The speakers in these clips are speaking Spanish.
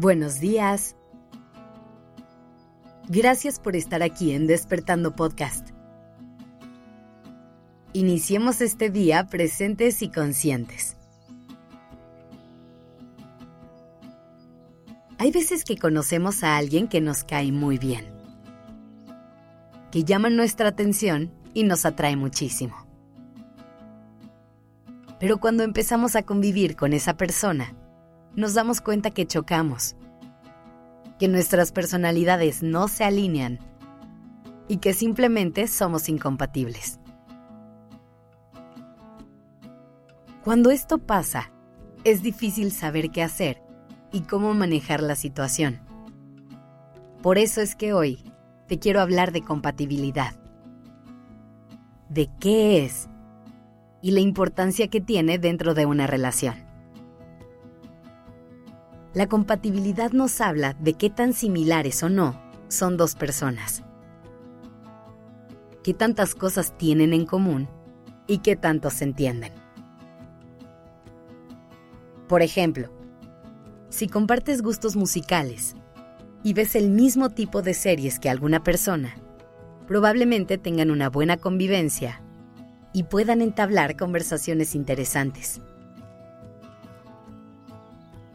Buenos días. Gracias por estar aquí en Despertando Podcast. Iniciemos este día presentes y conscientes. Hay veces que conocemos a alguien que nos cae muy bien, que llama nuestra atención y nos atrae muchísimo. Pero cuando empezamos a convivir con esa persona, nos damos cuenta que chocamos, que nuestras personalidades no se alinean y que simplemente somos incompatibles. Cuando esto pasa, es difícil saber qué hacer y cómo manejar la situación. Por eso es que hoy te quiero hablar de compatibilidad, de qué es y la importancia que tiene dentro de una relación. La compatibilidad nos habla de qué tan similares o no son dos personas, qué tantas cosas tienen en común y qué tanto se entienden. Por ejemplo, si compartes gustos musicales y ves el mismo tipo de series que alguna persona, probablemente tengan una buena convivencia y puedan entablar conversaciones interesantes.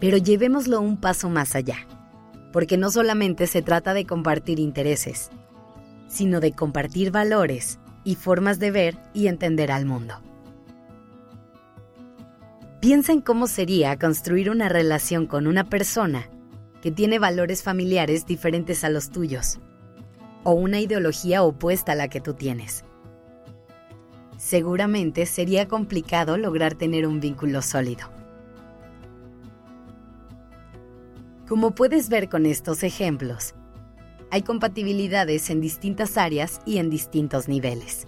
Pero llevémoslo un paso más allá, porque no solamente se trata de compartir intereses, sino de compartir valores y formas de ver y entender al mundo. Piensa en cómo sería construir una relación con una persona que tiene valores familiares diferentes a los tuyos, o una ideología opuesta a la que tú tienes. Seguramente sería complicado lograr tener un vínculo sólido. Como puedes ver con estos ejemplos, hay compatibilidades en distintas áreas y en distintos niveles.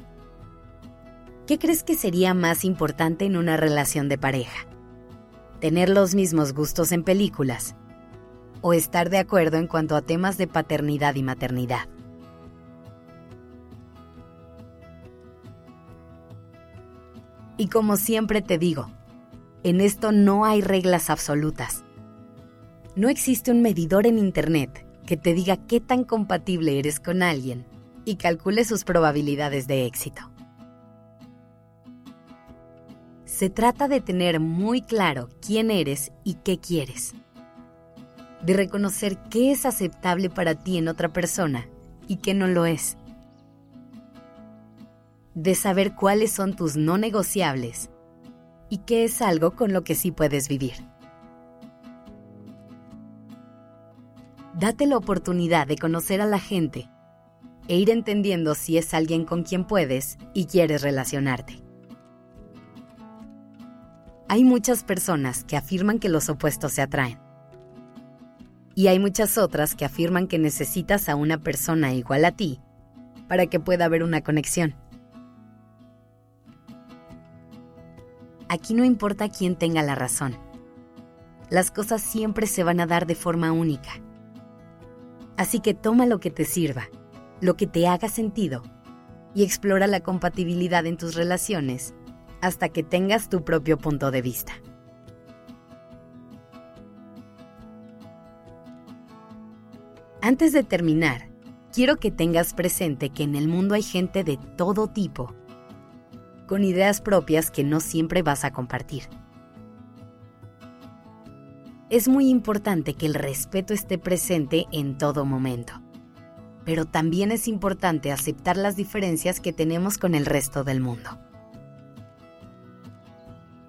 ¿Qué crees que sería más importante en una relación de pareja? ¿Tener los mismos gustos en películas? ¿O estar de acuerdo en cuanto a temas de paternidad y maternidad? Y como siempre te digo, en esto no hay reglas absolutas no existe un medidor en Internet que te diga qué tan compatible eres con alguien y calcule sus probabilidades de éxito. Se trata de tener muy claro quién eres y qué quieres. De reconocer qué es aceptable para ti en otra persona y qué no lo es. De saber cuáles son tus no negociables y qué es algo con lo que sí puedes vivir. Date la oportunidad de conocer a la gente e ir entendiendo si es alguien con quien puedes y quieres relacionarte. Hay muchas personas que afirman que los opuestos se atraen. Y hay muchas otras que afirman que necesitas a una persona igual a ti para que pueda haber una conexión. Aquí no importa quién tenga la razón. Las cosas siempre se van a dar de forma única Así que toma lo que te sirva, lo que te haga sentido, y explora la compatibilidad en tus relaciones hasta que tengas tu propio punto de vista. Antes de terminar, quiero que tengas presente que en el mundo hay gente de todo tipo, con ideas propias que no siempre vas a compartir es muy importante que el respeto esté presente en todo momento. Pero también es importante aceptar las diferencias que tenemos con el resto del mundo.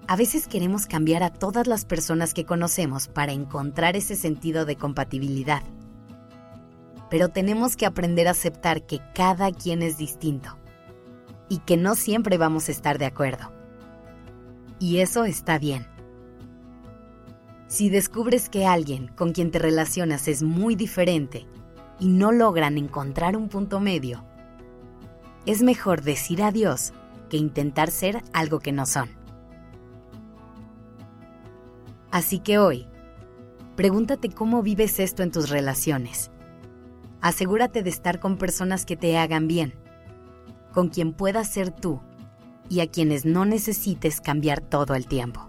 A veces queremos cambiar a todas las personas que conocemos para encontrar ese sentido de compatibilidad. Pero tenemos que aprender a aceptar que cada quien es distinto y que no siempre vamos a estar de acuerdo. Y eso está bien. Si descubres que alguien con quien te relacionas es muy diferente y no logran encontrar un punto medio, es mejor decir adiós que intentar ser algo que no son. Así que hoy, pregúntate cómo vives esto en tus relaciones. Asegúrate de estar con personas que te hagan bien, con quien puedas ser tú y a quienes no necesites cambiar todo el tiempo.